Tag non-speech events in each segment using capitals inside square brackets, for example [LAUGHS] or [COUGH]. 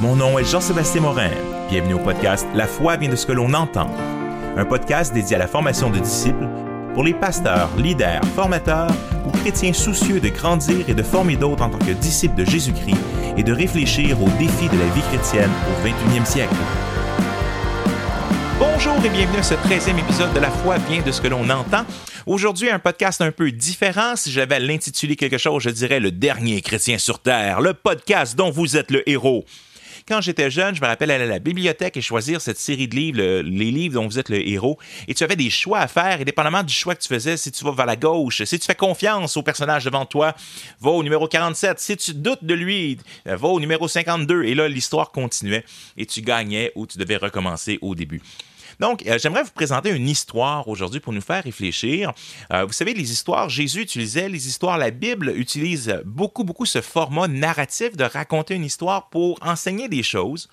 Mon nom est Jean-Sébastien Morin. Bienvenue au podcast La foi vient de ce que l'on entend. Un podcast dédié à la formation de disciples pour les pasteurs, leaders, formateurs ou chrétiens soucieux de grandir et de former d'autres en tant que disciples de Jésus-Christ et de réfléchir aux défis de la vie chrétienne au 21e siècle. Bonjour et bienvenue à ce 13e épisode de La foi vient de ce que l'on entend. Aujourd'hui, un podcast un peu différent. Si j'avais à l'intituler quelque chose, je dirais Le dernier chrétien sur Terre, le podcast dont vous êtes le héros. Quand j'étais jeune, je me rappelle aller à la bibliothèque et choisir cette série de livres, les livres dont vous êtes le héros, et tu avais des choix à faire, et dépendamment du choix que tu faisais, si tu vas vers la gauche, si tu fais confiance au personnage devant toi, va au numéro 47, si tu doutes de lui, va au numéro 52, et là, l'histoire continuait, et tu gagnais ou tu devais recommencer au début. Donc, euh, j'aimerais vous présenter une histoire aujourd'hui pour nous faire réfléchir. Euh, vous savez, les histoires, Jésus utilisait les histoires, la Bible utilise beaucoup, beaucoup ce format narratif de raconter une histoire pour enseigner des choses.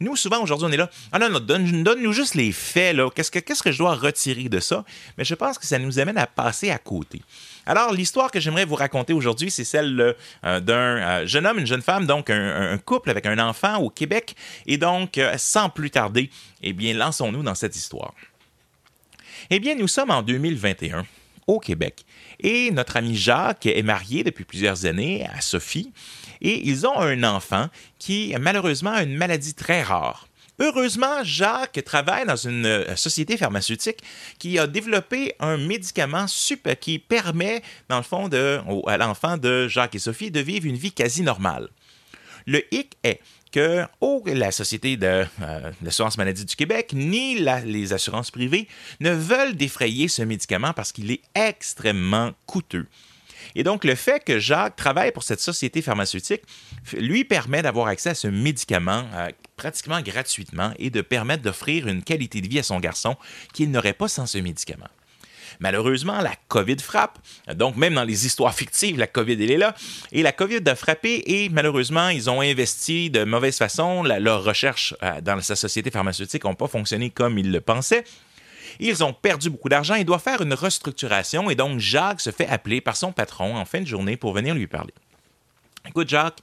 Nous, souvent, aujourd'hui, on est là. Ah non, non, donne-nous juste les faits, là. Qu'est-ce que, je dois retirer de ça? Mais je pense que ça nous amène à passer à côté. Alors, l'histoire que j'aimerais vous raconter aujourd'hui, c'est celle euh, d'un euh, jeune homme, une jeune femme, donc un, couple avec un enfant au Québec. Et donc, euh, sans plus tarder, eh bien, lançons-nous dans cette histoire. Eh bien, nous sommes en 2021 au Québec. Et notre ami Jacques est marié depuis plusieurs années à Sophie et ils ont un enfant qui malheureusement a une maladie très rare. Heureusement, Jacques travaille dans une euh, société pharmaceutique qui a développé un médicament qui permet, dans le fond, de, à l'enfant de Jacques et Sophie de vivre une vie quasi normale. Le hic est que oh, la Société de euh, l'assurance maladie du Québec ni les assurances privées ne veulent défrayer ce médicament parce qu'il est extrêmement coûteux. Et donc, le fait que Jacques travaille pour cette société pharmaceutique lui permet d'avoir accès à ce médicament euh, pratiquement gratuitement et de permettre d'offrir une qualité de vie à son garçon qu'il n'aurait pas sans ce médicament. Malheureusement, la COVID frappe. Donc, même dans les histoires fictives, la COVID, elle est là. Et la COVID a frappé et malheureusement, ils ont investi de mauvaise façon. leurs recherches euh, dans sa société pharmaceutique n'ont pas fonctionné comme ils le pensaient. Ils ont perdu beaucoup d'argent et doivent faire une restructuration et donc Jacques se fait appeler par son patron en fin de journée pour venir lui parler. Écoute, Jacques,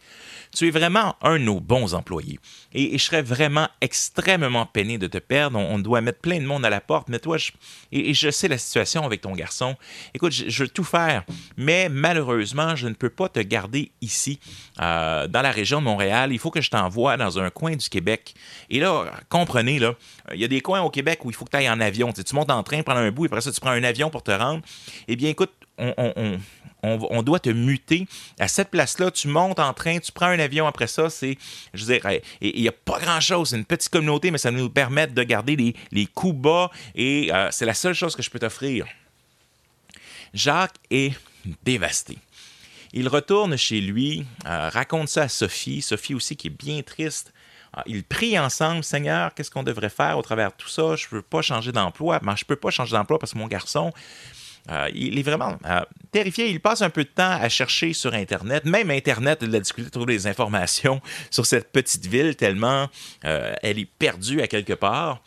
tu es vraiment un de nos bons employés. Et, je serais vraiment extrêmement peiné de te perdre. On, doit mettre plein de monde à la porte, mais toi, je, je sais la situation avec ton garçon. Écoute, je, veux tout faire, mais malheureusement, je ne peux pas te garder ici, euh, dans la région de Montréal. Il faut que je t'envoie dans un coin du Québec. Et là, comprenez, là, il y a des coins au Québec où il faut que tu ailles en avion. Tu, montes en train, prends un bout, et après ça, tu prends un avion pour te rendre. Eh bien, écoute, on, doit te muter. À cette place-là, tu montes en train, tu prends un avion après ça, c'est, je veux dire, il n'y a pas grand-chose, c'est une petite communauté, mais ça nous permet de garder les, les coups bas et euh, c'est la seule chose que je peux t'offrir. Jacques est dévasté. Il retourne chez lui, euh, raconte ça à Sophie, Sophie aussi qui est bien triste. Euh, ils prient ensemble, Seigneur, qu'est-ce qu'on devrait faire au travers de tout ça? Je ne peux pas changer d'emploi. Mais je ne peux pas changer d'emploi parce que mon garçon, euh, il est vraiment euh, terrifié. Il passe un peu de temps à chercher sur Internet. Même Internet, il a difficulté de trouver des informations sur cette petite ville tellement euh, elle est perdue à quelque part.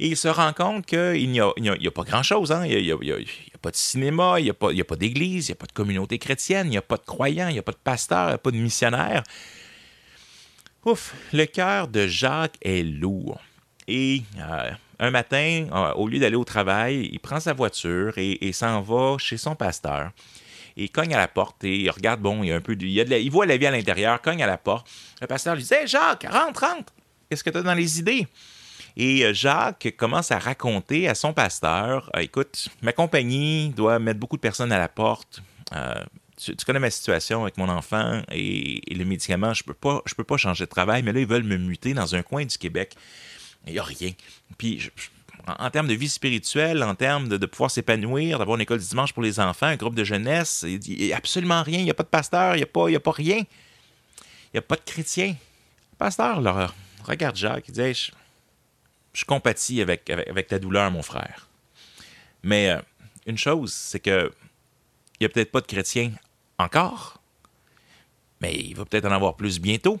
Et il se rend compte qu'il n'y a, pas grand-chose. Hein? Il n'y a, pas de cinéma, il n'y a pas, pas d'église, il n'y a pas de communauté chrétienne, il n'y a pas de croyants, il n'y a pas de pasteur, il n'y a pas de missionnaire. Ouf, le cœur de Jacques est lourd. Et un matin, euh, au lieu d'aller au travail, il prend sa voiture et, s'en va chez son pasteur. Il cogne à la porte et il regarde, bon, il y a un peu de, il, voit la vie à l'intérieur, cogne à la porte. Le pasteur lui dit Hé Jacques, rentre, rentre, qu'est-ce que tu as dans les idées? Et euh, Jacques commence à raconter à son pasteur euh, Écoute, ma compagnie doit mettre beaucoup de personnes à la porte. tu, connais ma situation avec mon enfant et, le médicament, je peux pas, peux pas changer de travail, mais là, ils veulent me muter dans un coin du Québec. Il n'y a rien. Puis, en, termes de vie spirituelle, en termes de, pouvoir s'épanouir, d'avoir une école du dimanche pour les enfants, un groupe de jeunesse, il n'y a absolument rien. Il n'y a pas de pasteur, il n'y a, pas, rien. Il n'y a pas de chrétien. Le pasteur, là, regarde Jacques, il dit je, je, compatis avec, avec, ta douleur, mon frère. Mais euh, une chose, c'est que il n'y a peut-être pas de chrétien encore, mais il va peut-être en avoir plus bientôt.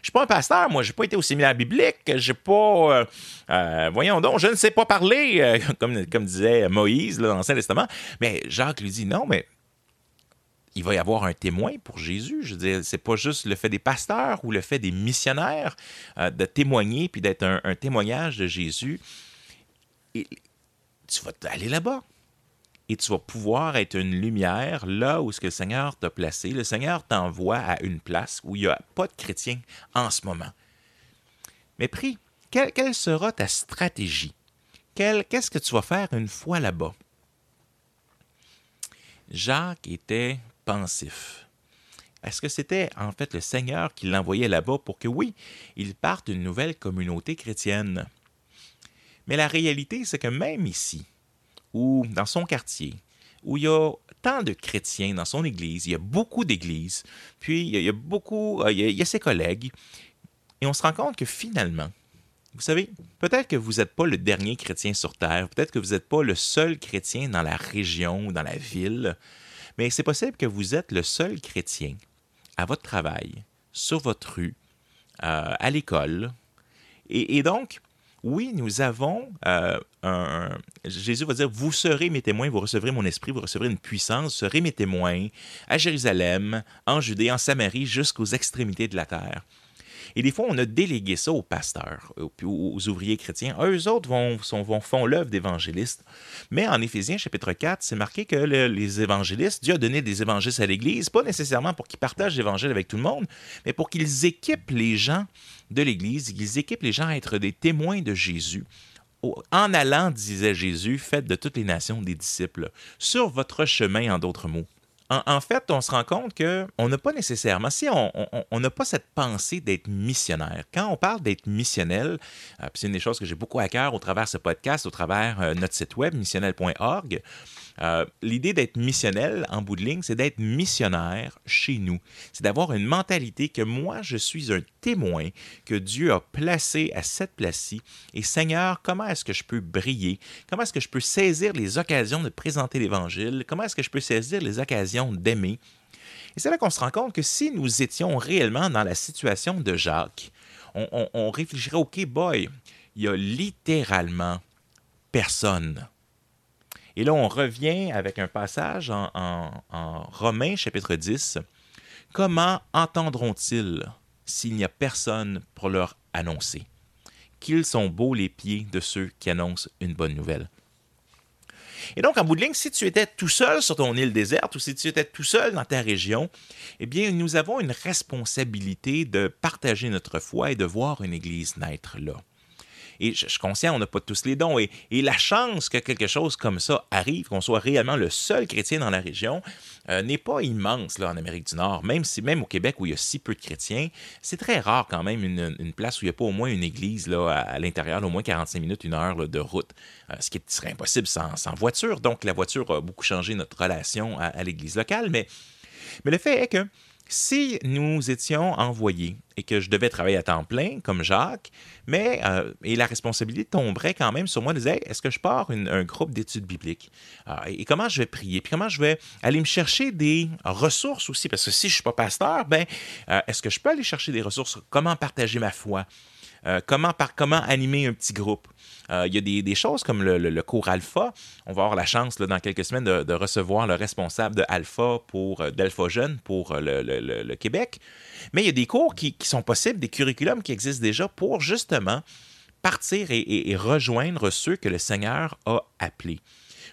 Je suis pas un pasteur, moi, j'ai pas été au séminaire biblique, j'ai pas, voyons donc, je ne sais pas parler, [LAUGHS] comme, comme disait Moïse dans l'Ancien Testament. Mais Jacques lui dit, non, mais il va y avoir un témoin pour Jésus. Je veux dire, c'est pas juste le fait des pasteurs ou le fait des missionnaires euh, de témoigner puis d'être un, témoignage de Jésus. Tu vas aller là-bas et tu vas pouvoir être une lumière là où ce que le Seigneur t'a placé. Le Seigneur t'envoie à une place où il n'y a pas de chrétiens en ce moment. Mais prie, quelle, sera ta stratégie? Qu'est-ce que tu vas faire une fois là-bas? Jacques était pensif. Est-ce que c'était en fait le Seigneur qui l'envoyait là-bas pour que, oui, il parte d'une nouvelle communauté chrétienne? Mais la réalité, c'est que même ici, ou dans son quartier, où il y a tant de chrétiens dans son église, il y a beaucoup d'églises, puis il y a beaucoup, euh, il y a, ses collègues, et on se rend compte que finalement, vous savez, peut-être que vous n'êtes pas le dernier chrétien sur Terre, peut-être que vous n'êtes pas le seul chrétien dans la région ou dans la ville, mais c'est possible que vous êtes le seul chrétien à votre travail, sur votre rue, euh, à l'école. Et, donc, oui, nous avons euh, un, Jésus va dire, vous serez mes témoins, vous recevrez mon esprit, vous recevrez une puissance, vous serez mes témoins à Jérusalem, en Judée, en Samarie, jusqu'aux extrémités de la terre. Et des fois, on a délégué ça aux pasteurs, aux, ouvriers chrétiens. Eux autres vont, font l'œuvre d'évangélistes. Mais en Éphésiens chapitre 4, c'est marqué que les évangélistes, Dieu a donné des évangélistes à l'Église, pas nécessairement pour qu'ils partagent l'Évangile avec tout le monde, mais pour qu'ils équipent les gens de l'Église, qu'ils équipent les gens à être des témoins de Jésus. En allant, disait Jésus, faites de toutes les nations des disciples, sur votre chemin, en d'autres mots en, fait, on se rend compte qu'on n'a pas nécessairement, si on n'a pas cette pensée d'être missionnaire. Quand on parle d'être missionnel, euh, c'est une des choses que j'ai beaucoup à cœur au travers de ce podcast, au travers euh, notre site web, missionnel.org, euh, l'idée d'être missionnel, en bout de ligne, c'est d'être missionnaire chez nous. C'est d'avoir une mentalité que moi, je suis un témoin que Dieu a placé à cette place-ci. Et Seigneur, comment est-ce que je peux briller? Comment est-ce que je peux saisir les occasions de présenter l'Évangile? Comment est-ce que je peux saisir les occasions d'aimer? Et c'est là qu'on se rend compte que si nous étions réellement dans la situation de Jacques, on, réfléchirait, OK, boy, il y a littéralement personne et là, on revient avec un passage en, Romains chapitre 10. Comment entendront-ils s'il n'y a personne pour leur annoncer? Qu'ils sont beaux les pieds de ceux qui annoncent une bonne nouvelle. Et donc, en bout de ligne, si tu étais tout seul sur ton île déserte ou si tu étais tout seul dans ta région, eh bien, nous avons une responsabilité de partager notre foi et de voir une Église naître là. Et je, suis conscient, on n'a pas tous les dons. Et, la chance que quelque chose comme ça arrive, qu'on soit réellement le seul chrétien dans la région, euh, n'est pas immense là, en Amérique du Nord. Même, si, même au Québec où il y a si peu de chrétiens, c'est très rare quand même une, place où il n'y a pas au moins une église là, à, l'intérieur, au moins 45 minutes, une heure de route, euh, ce qui serait impossible sans, voiture. Donc la voiture a beaucoup changé notre relation à, à l'église locale. Mais, mais le fait est que si nous étions envoyés et que je devais travailler à temps plein, comme Jacques, mais euh, et la responsabilité tomberait quand même sur moi de dire est-ce que je pars un groupe d'études bibliques? Ah, et, comment je vais prier, puis comment je vais aller me chercher des ressources aussi, parce que si je ne suis pas pasteur, ben euh, est-ce que je peux aller chercher des ressources? Comment partager ma foi? Euh, comment, par, comment animer un petit groupe? Euh, il y a des, choses comme le, cours Alpha. On va avoir la chance dans quelques semaines de, recevoir le responsable de pour euh, d'Alpha Jeune pour le, Québec. Mais il y a des cours qui, sont possibles, des curriculums qui existent déjà pour justement partir et rejoindre ceux que le Seigneur a appelés.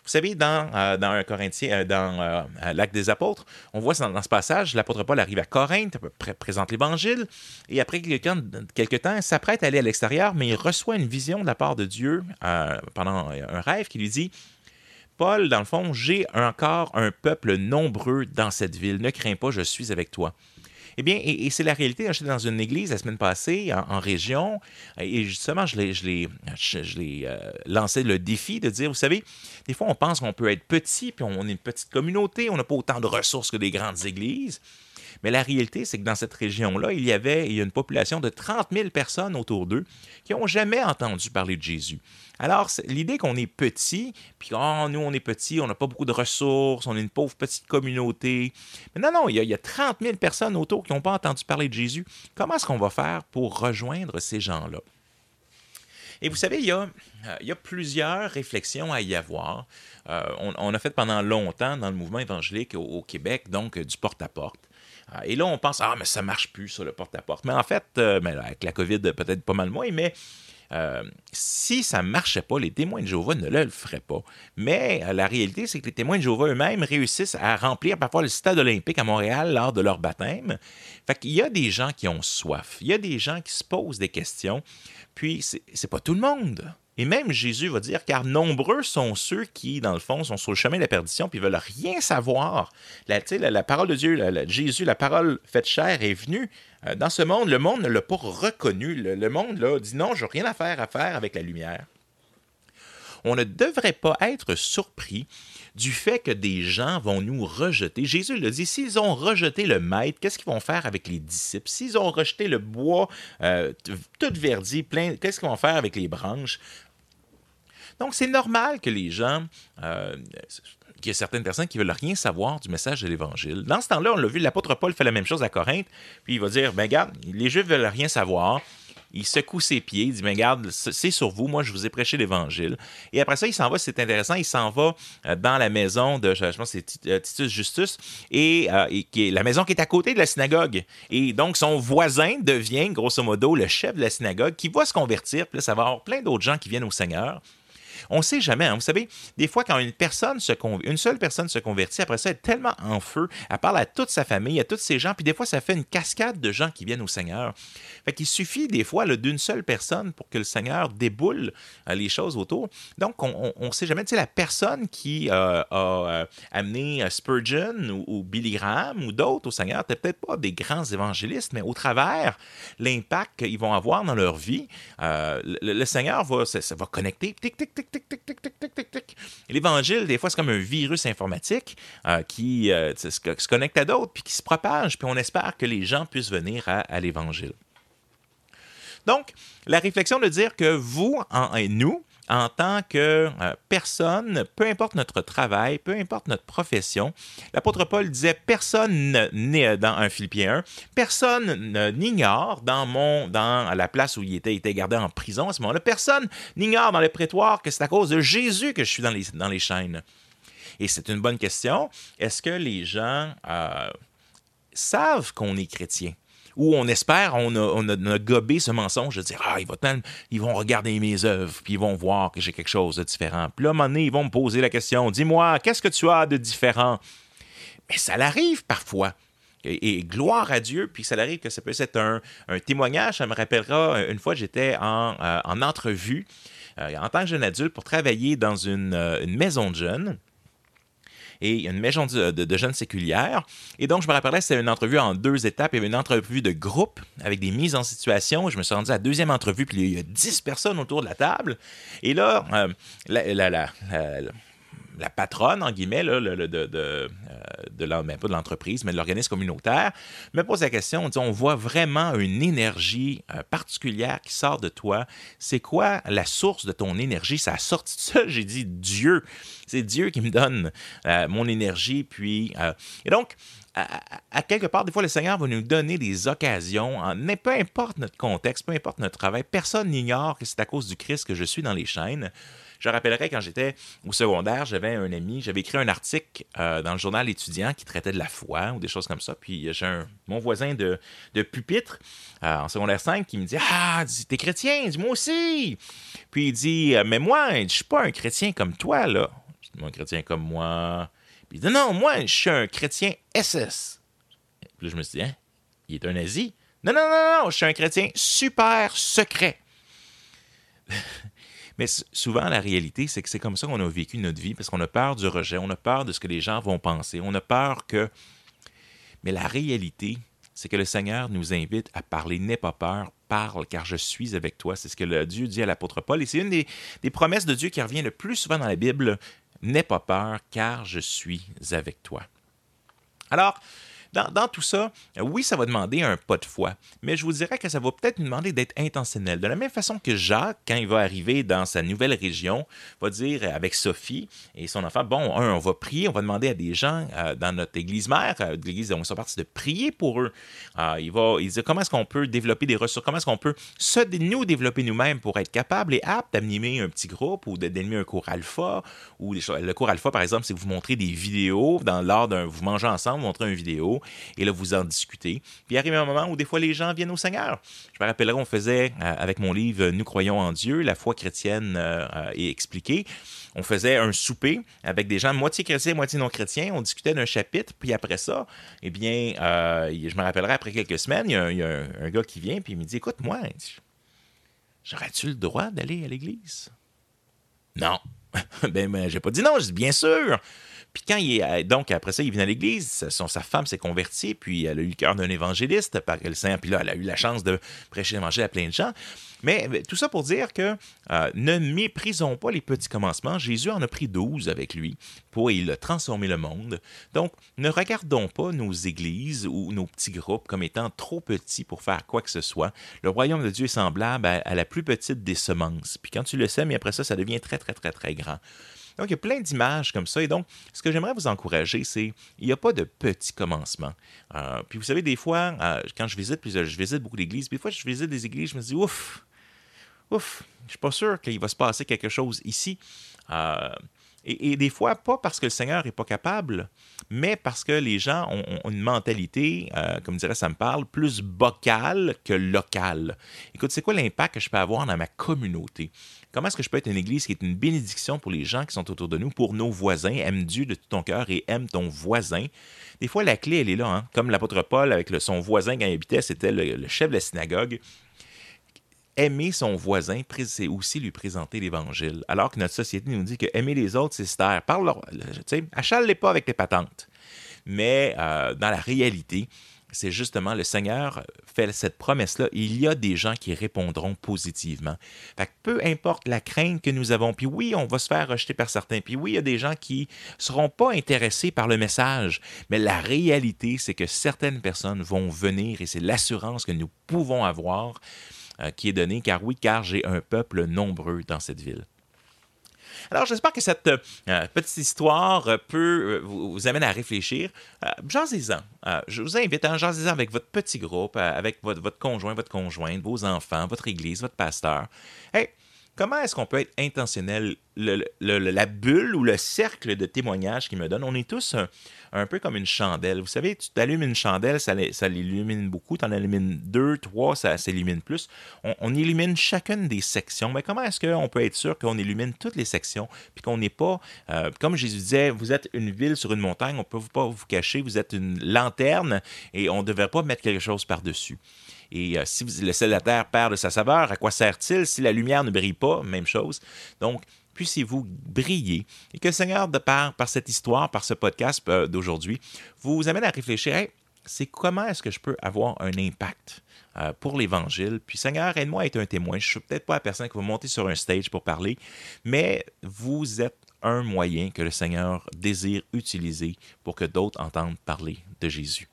Vous savez, dans, euh, un Corinthien, euh, euh, l'Acte des Apôtres, on voit dans, ce passage, l'apôtre Paul arrive à Corinthe, présente l'Évangile, et après quelques, temps, s'apprête à aller à l'extérieur, mais il reçoit une vision de la part de Dieu pendant un rêve qui lui dit Paul, dans le fond, j'ai encore un peuple nombreux dans cette ville. Ne crains pas, je suis avec toi. Eh bien, et, c'est la réalité. J'étais dans une église la semaine passée en, région et justement, je l'ai, je euh, lancé le défi de dire, vous savez, des fois, on pense qu'on peut être petit, puis on est une petite communauté, on n'a pas autant de ressources que des grandes églises. Mais la réalité, c'est que dans cette région-là, il y avait il y a une population de 30 000 personnes autour d'eux qui n'ont jamais entendu parler de Jésus. Alors, l'idée qu'on est petit, puis oh, nous, on est petit, on n'a pas beaucoup de ressources, on est une pauvre petite communauté. Mais non, non, il y a, il y a 30 000 personnes autour qui n'ont pas entendu parler de Jésus. Comment est-ce qu'on va faire pour rejoindre ces gens-là? Et vous savez, il y, a, euh, plusieurs réflexions à y avoir. Euh, on, a fait pendant longtemps dans le mouvement évangélique au, Québec, donc du porte-à-porte. Euh, et là, on pense, ah, mais ça marche plus sur le porte-à-porte. Mais en fait, mais avec la COVID, peut-être pas mal moins, mais si ça ne marchait pas, les témoins de Jéhovah ne le feraient pas. Mais la réalité, c'est que les témoins de Jéhovah eux-mêmes réussissent à remplir parfois le stade olympique à Montréal lors de leur baptême. Fait qu'il y a des gens qui ont soif. Il y a des gens qui se posent des questions. Puis, c'est pas tout le monde. Et même Jésus va dire, car nombreux sont ceux qui, dans le fond, sont sur le chemin de la perdition, puis veulent rien savoir. La, la, la parole de Dieu, Jésus, la parole faite chair est venue euh, dans ce monde. Le monde ne l'a pas reconnu. Le, monde là, dit non, je n'ai rien à faire à faire avec la lumière. On ne devrait pas être surpris du fait que des gens vont nous rejeter. Jésus le dit, s'ils ont rejeté le maître, qu'est-ce qu'ils vont faire avec les disciples? S'ils ont rejeté le bois euh, tout verdi, plein, qu'est-ce qu'ils vont faire avec les branches? Donc, c'est normal que les gens... Euh, qu'il y a certaines personnes qui veulent rien savoir du message de l'Évangile. Dans ce temps-là, on l'a vu, l'apôtre Paul fait la même chose à Corinthe, puis il va dire, ben regarde, les Juifs veulent rien savoir, il secoue ses pieds, il dit Mais regarde, c'est sur vous, moi je vous ai prêché l'Évangile. Et après ça, il s'en va, c'est intéressant, il s'en va euh, dans la maison de, je pense c'est euh, Titus Justus, et, la maison qui est à côté de la synagogue. Et donc son voisin devient, grosso modo, le chef de la synagogue qui va se convertir, puis là, ça va avoir plein d'autres gens qui viennent au Seigneur. On ne sait jamais. Hein. Vous savez, des fois, quand une personne se une seule personne se convertit, après ça, elle est tellement en feu, elle parle à toute sa famille, à tous ses gens, puis des fois, ça fait une cascade de gens qui viennent au Seigneur. Fait qu'il suffit des fois d'une seule personne pour que le Seigneur déboule euh, les choses autour. Donc, on ne sait jamais. Tu sais, la personne qui euh, a euh, amené Spurgeon ou, Billy Graham ou d'autres au Seigneur, n'étaient peut-être pas des grands évangélistes, mais au travers l'impact qu'ils vont avoir dans leur vie, le, Seigneur va, ça, va connecter, tic, tic, tic, L'évangile, des fois, c'est comme un virus informatique qui se, connecte à d'autres, puis qui se propage, puis on espère que les gens puissent venir à l'évangile. Donc, la réflexion de dire que vous et nous, en tant que euh, personne, peu importe notre travail, peu importe notre profession, l'apôtre Paul disait personne n'est dans un Philippien 1, personne n'ignore dans mon dans la place où il était, était gardé en prison à ce moment-là, personne n'ignore dans le prétoire que c'est à cause de Jésus que je suis dans les, dans les chaînes. Et c'est une bonne question. Est-ce que les gens euh, savent qu'on est chrétien? Où on espère, on a, gobé ce mensonge de dire Ah, ils vont, ils vont regarder mes œuvres, puis ils vont voir que j'ai quelque chose de différent. Puis là, à un moment donné, ils vont me poser la question Dis-moi, qu'est-ce que tu as de différent? Mais ça l'arrive parfois. Et, gloire à Dieu, puis ça arrive que ça peut être un, témoignage. Ça me rappellera une fois, j'étais en, euh, entrevue euh, en tant que jeune adulte pour travailler dans euh, une maison de jeunes et une maison de, jeunes séculières. Et donc, je me rappelais, c'était une entrevue en deux étapes. Il y avait une entrevue de groupe avec des mises en situation. Je me suis rendu à la deuxième entrevue, puis il y a dix personnes autour de la table. Et là, euh, la, la, la patronne, en guillemets, là, de, de, euh, de, pas de l'entreprise, mais de l'organisme communautaire, me pose la question, on, dit, on voit vraiment une énergie euh, particulière qui sort de toi. C'est quoi la source de ton énergie? Ça a sorti de ça, [LAUGHS] j'ai dit Dieu. C'est Dieu qui me donne euh, mon énergie. Puis, et donc, à, quelque part, des fois, le Seigneur va nous donner des occasions, mais peu importe notre contexte, peu importe notre travail, personne n'ignore que c'est à cause du Christ que je suis dans les chaînes. Je rappellerai quand j'étais au secondaire, j'avais un ami, j'avais écrit un article euh, dans le journal étudiant qui traitait de la foi ou des choses comme ça. Puis euh, j'ai mon voisin de, pupitre euh, en secondaire 5 qui me dit Ah, t'es chrétien, dis-moi aussi. Puis il dit Mais moi, je suis pas un chrétien comme toi, là. Je dis, un chrétien comme moi. Puis il dit Non, moi, je suis un chrétien SS. Puis là, je me suis dit Hein, il est un nazi. Non, non, non, non, je suis un chrétien super secret. Mais souvent, la réalité, c'est que c'est comme ça qu'on a vécu notre vie, parce qu'on a peur du rejet, on a peur de ce que les gens vont penser, on a peur que... Mais la réalité, c'est que le Seigneur nous invite à parler. N'aie pas peur, parle, car je suis avec toi. C'est ce que Dieu dit à l'apôtre Paul. Et c'est une des, promesses de Dieu qui revient le plus souvent dans la Bible. N'aie pas peur, car je suis avec toi. Alors, dans, tout ça, oui, ça va demander un pas de foi, mais je vous dirais que ça va peut-être nous demander d'être intentionnel. De la même façon que Jacques, quand il va arriver dans sa nouvelle région, va dire avec Sophie et son enfant, bon, un, on va prier, on va demander à des gens euh, dans notre église mère, euh, l'église ils sont partis, de prier pour eux. Euh, il va il dit comment est-ce qu'on peut développer des ressources, comment est-ce qu'on peut se, nous développer nous-mêmes pour être capables et aptes d'animer un petit groupe ou d'animer un cours alpha. Ou le cours alpha, par exemple, c'est vous montrez des vidéos dans lors d'un, vous mangez ensemble, vous montrez une vidéo et là vous en discutez. Puis il arrive un moment où des fois les gens viennent au Seigneur. Je me rappellerai, on faisait avec mon livre Nous croyons en Dieu, la foi chrétienne est expliquée on faisait un souper avec des gens moitié chrétiens, moitié non chrétiens. On discutait d'un chapitre, puis après ça, eh bien, euh, je me rappellerai après quelques semaines, il y a, un, gars qui vient, puis il me dit Écoute, moi, j'aurais-tu le droit d'aller à l'église? Non. [LAUGHS] ben, ben j'ai pas dit non, j'ai dit Bien sûr. Puis quand il est, donc après ça, il vient à l'église, son, sa femme s'est convertie, puis elle a eu le cœur d'un évangéliste par le Saint, puis là, elle a eu la chance de prêcher l'évangile à plein de gens. Mais tout ça pour dire que euh, ne méprisons pas les petits commencements. Jésus en a pris douze avec lui pour il a transformé le monde. Donc, ne regardons pas nos églises ou nos petits groupes comme étant trop petits pour faire quoi que ce soit. Le royaume de Dieu est semblable à, à la plus petite des semences. Puis quand tu le sais, mais après ça, ça devient très, très, très, très grand. Donc, il y a plein d'images comme ça. Et donc, ce que j'aimerais vous encourager, c'est il n'y a pas de petit commencement. Euh, puis, vous savez, des fois, euh, quand je visite, puis je visite beaucoup d'églises, puis des fois, je visite des églises, je me dis, ouf, ouf, je suis pas sûr qu'il va se passer quelque chose ici. Euh, et, des fois, pas parce que le Seigneur n'est pas capable, mais parce que les gens ont, une mentalité, euh, comme dirait ça me parle, plus vocale que locale. Écoute, c'est quoi l'impact que je peux avoir dans ma communauté? Comment est-ce que je peux être une église qui est une bénédiction pour les gens qui sont autour de nous, pour nos voisins? Aime Dieu de tout ton cœur et aime ton voisin? Des fois, la clé, elle est là. Hein? Comme l'apôtre Paul, avec son voisin quand il habitait, c'était le chef de la synagogue aimer son voisin, c'est aussi lui présenter l'Évangile. Alors que notre société nous dit que aimer les autres, c'est se taire. Parle-leur, achale-les pas avec tes patentes. Mais euh, dans la réalité, c'est justement le Seigneur fait cette promesse-là. Il y a des gens qui répondront positivement. Fait peu importe la crainte que nous avons, puis oui, on va se faire rejeter par certains, puis oui, il y a des gens qui ne seront pas intéressés par le message, mais la réalité, c'est que certaines personnes vont venir et c'est l'assurance que nous pouvons avoir qui est donné, car oui, car j'ai un peuple nombreux dans cette ville. Alors, j'espère que cette euh, petite histoire peut euh, vous, vous, amener à réfléchir. Euh, je vous invite à en avec votre petit groupe, avec votre, votre, conjoint, votre conjointe, vos enfants, votre église, votre pasteur. Hey, comment est-ce qu'on peut être intentionnel? la bulle ou le cercle de témoignages qu'il me donne, on est tous un, peu comme une chandelle. Vous savez, tu t'allumes une chandelle, ça, l'illumine beaucoup. Tu en allumines deux, trois, ça s'illumine plus. On, illumine chacune des sections. Mais comment est-ce qu'on peut être sûr qu'on illumine toutes les sections puis qu'on n'est pas, euh, comme Jésus disait, vous êtes une ville sur une montagne, on ne peut pas vous cacher, vous êtes une lanterne et on ne devrait pas mettre quelque chose par-dessus. Et euh, si vous, le sel de la terre perd de sa saveur, à quoi sert-il? Si la lumière ne brille pas? Même chose. Donc, puissiez-vous briller et que le Seigneur, de par, par cette histoire, par ce podcast euh, d'aujourd'hui, vous amène à réfléchir, c'est comment est-ce que je peux avoir un impact euh, pour l'Évangile? Puis Seigneur, aide-moi à être un témoin. Je ne suis peut-être pas la personne qui va monter sur un stage pour parler, mais vous êtes un moyen que le Seigneur désire utiliser pour que d'autres entendent parler de Jésus.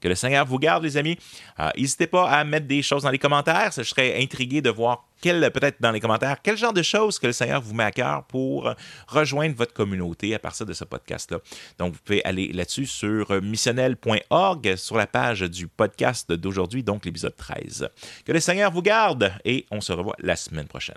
Que le Seigneur vous garde, les amis. Euh, n'hésitez pas à mettre des choses dans les commentaires. Je serais intrigué de voir peut-être dans les commentaires, quel genre de choses que le Seigneur vous met à cœur pour rejoindre votre communauté à partir de ce podcast-là. Donc, vous pouvez aller là-dessus sur missionnel.org, sur la page du podcast d'aujourd'hui, donc l'épisode 13. Que le Seigneur vous garde et on se revoit la semaine prochaine.